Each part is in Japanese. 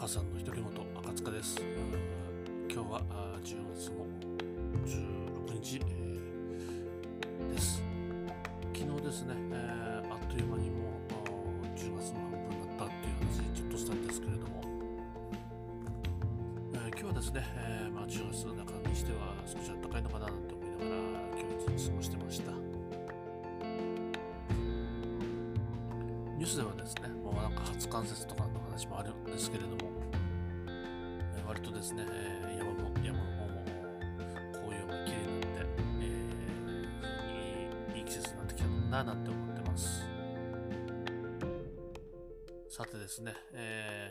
赤さんの独り言赤塚です。今日は10月の16日、えー、です。昨日ですね、えー、あっという間にもう10月の半分になったっていう話ちょっとしたんですけれども、えー、今日はですね、えーまあ、10月の中にしては少し暖かいのかなと思いながら今日一日過ごしてました。ニュースではですね、もうなんか初冠雪とかの話もあるんですけれども、えー、割とですね、えー、山も山の方も紅葉が綺麗になって、えー、いい季節になってきたのかななんて思ってます。さてですね、え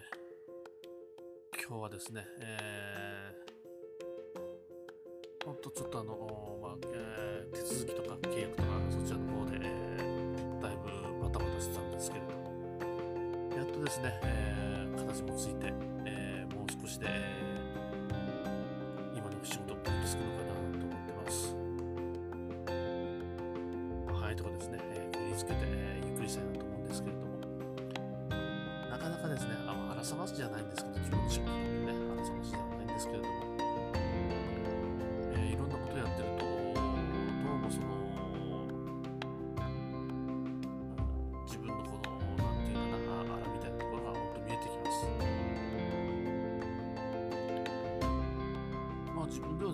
ー、今日はですね、えー、ほんとちょっとあの、まあえー、手続きとか契約とかそちらの方ですね、えー、形もついて、えー、もう少しで、今の仕事ってつくのかなと思ってます。はい、とかですね、えー、振りつけて、え、ゆっくりしたいなと思うんですけれども、なかなかですね、あ荒さますじゃないんですけど、自分の仕事なんでね、荒さますじゃないんですけれども、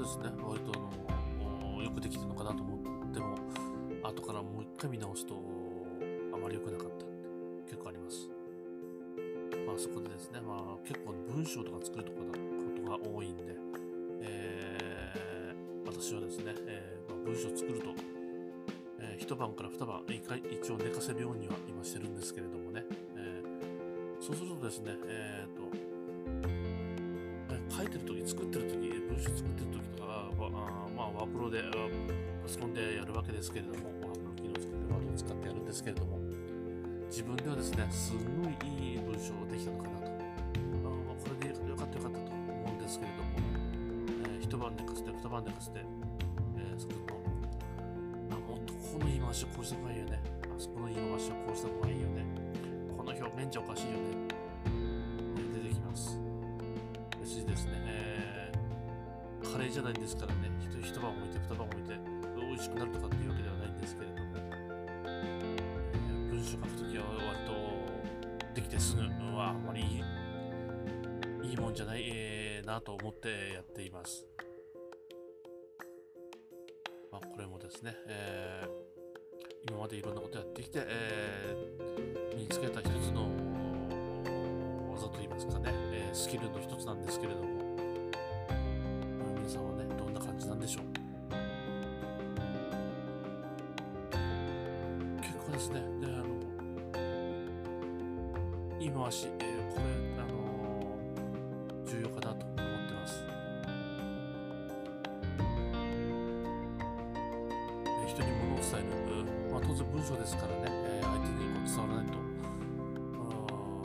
ですね、割とあの、よくできてるのかなと思っても、後からもう一回見直すと、あまり良くなかったって結構あります。まあそこでですね、まあ結構文章とか作るとかことが多いんで、えー、私はですね、えーまあ、文章作ると、えー、一晩から二晩一回一応寝かせるようには今してるんですけれどもね、えー、そうするとですね、えー、と、書いてる時作ってる時文章作ってる時とかは、あまあワープロでパソコンでやるわけですけれども、ワープロ機能を使ってワードを使ってやるんですけれども、自分ではですね、すごいいい文章ができたのかなと。あこれでよかったよかったと思うんですけれども、えー一晩寝かせて、二晩寝かせて、えー、そこの、あ、もっとこの言い回しをこうした方がいいよね。あそこの言い回しをこうした方がいいよね。この表現じゃおかしいよね。出てきます。別にですね、カレーじゃないんですからね、一一晩置いて、二晩置いて、美味しくなるとかっていうわけではないんですけれども、えー文章書くときは割とできてすぐはあまりいいいいもんじゃない、えーなと思ってやっています。まあ、これもですね、えー今までいろんなことやってきて、えー身につけた一つの技といいますかね、えースキルの一つなんですけれども、ですね、で、あの、言い回し、えーこれ、あのー重要かなと思ってます。えー人に物を伝える、まあ、当然文章ですからね、えー相手に伝わらないと、あ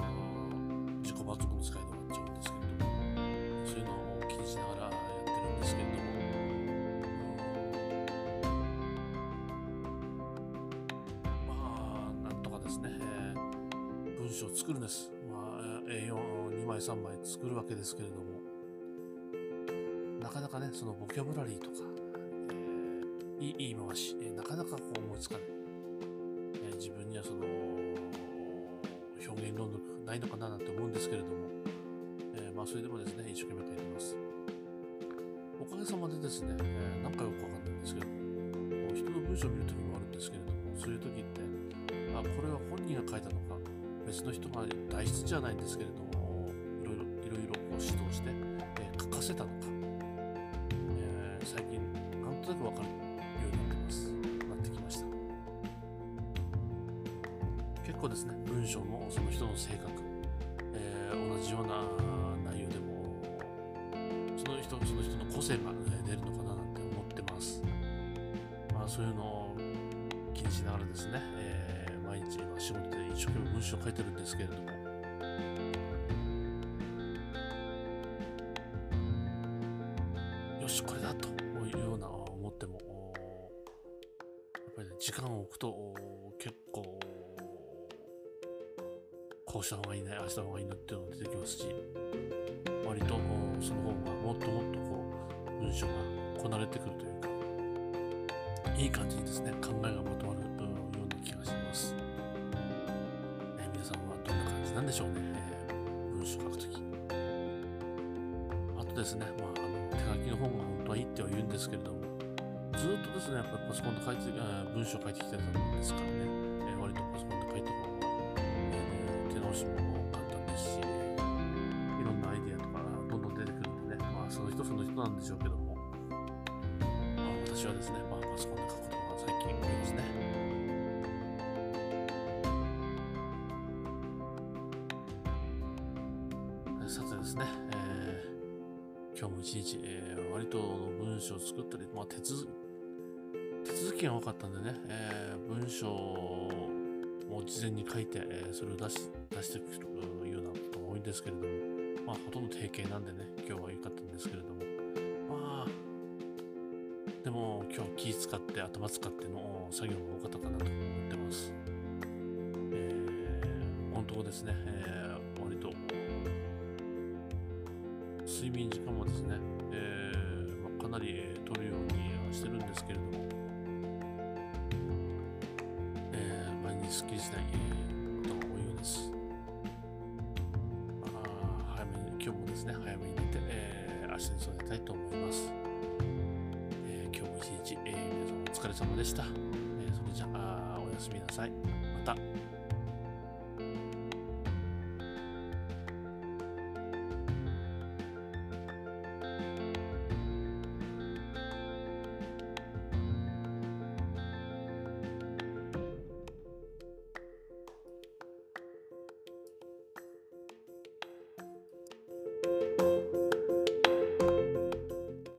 ー自己満足の世界で終わっちゃうんですけど。ですね、えー文章を作るんです。まあ、えー A42 枚3枚作るわけですけれども、なかなかね、そのボキャブラリーとか、えーいい言い回し、えなかなかこう思いつかない。え自分にはその、表現能力ないのかななんて思うんですけれども、えまあそれでもですね、一生懸命書いてます。おかげさまでですね、えーなんかよくわかんないんですけど、人の文章を見るときもあるんですけれども、そういうときって、あ、これは本人が書いたのか、別の人が代筆じゃないんですけれども、いろいろ、いろいろこう指導して、えー書かせたのか、えー最近、なんとなくわかるようになってます。なってきました。結構ですね、文章もその人の性格、えー同じような内容でも、その人、その人の個性が、ね、出るのかななんて思ってます。まあそういうのを気にしながらですね、えー毎日今仕事で一生懸命文章を書いてるんですけれども。よしこれだというような思ってもやっぱりね時間を置くと結構こうした方がいいねあした方がいいねっていうのが出てきますし割とその方がもっともっとこう文章がこなれてくるというかいい感じにですね考えがまとまるでしょうね、え、文章書くとき。あとですね、まあ、あの手書きの方が本当はいいっては言うんですけれども、ずっとですね、やっぱりパソコンで書いて、文章書いてきたもんですからね、えー、割とパソコンで書いた方が、えー、手直しも簡単ですし、いろんなアイデアとかどんどん出てくるんでね、まあその人その人なんでしょうけども、まあ私はですね、まあパソコンで書くことが最近多いですね。さてですね、えー、今日も一日、えー、割と文章を作ったり、まあ、手続きが多かったんでね、えー、文章を事前に書いて、え、それを出し出してくるようなことが多いんですけれども、まあ、ほとんど定型なんでね、今日は良かったんですけれども、まあ、でも今日気使って頭使っての作業が多かったかなと思ってます。えー、本当ですね、えー、睡眠時間もですね、えーまあ、かなり取るようにはしてるんですけれども、すっきりしないことが多いようです。まあ、早めに、今日もですね、早めに寝て、えー、明日に備えたいと思います。え、今日も一日、え、皆さんお疲れ様でした。え、それじゃあ、おやすみなさい。また。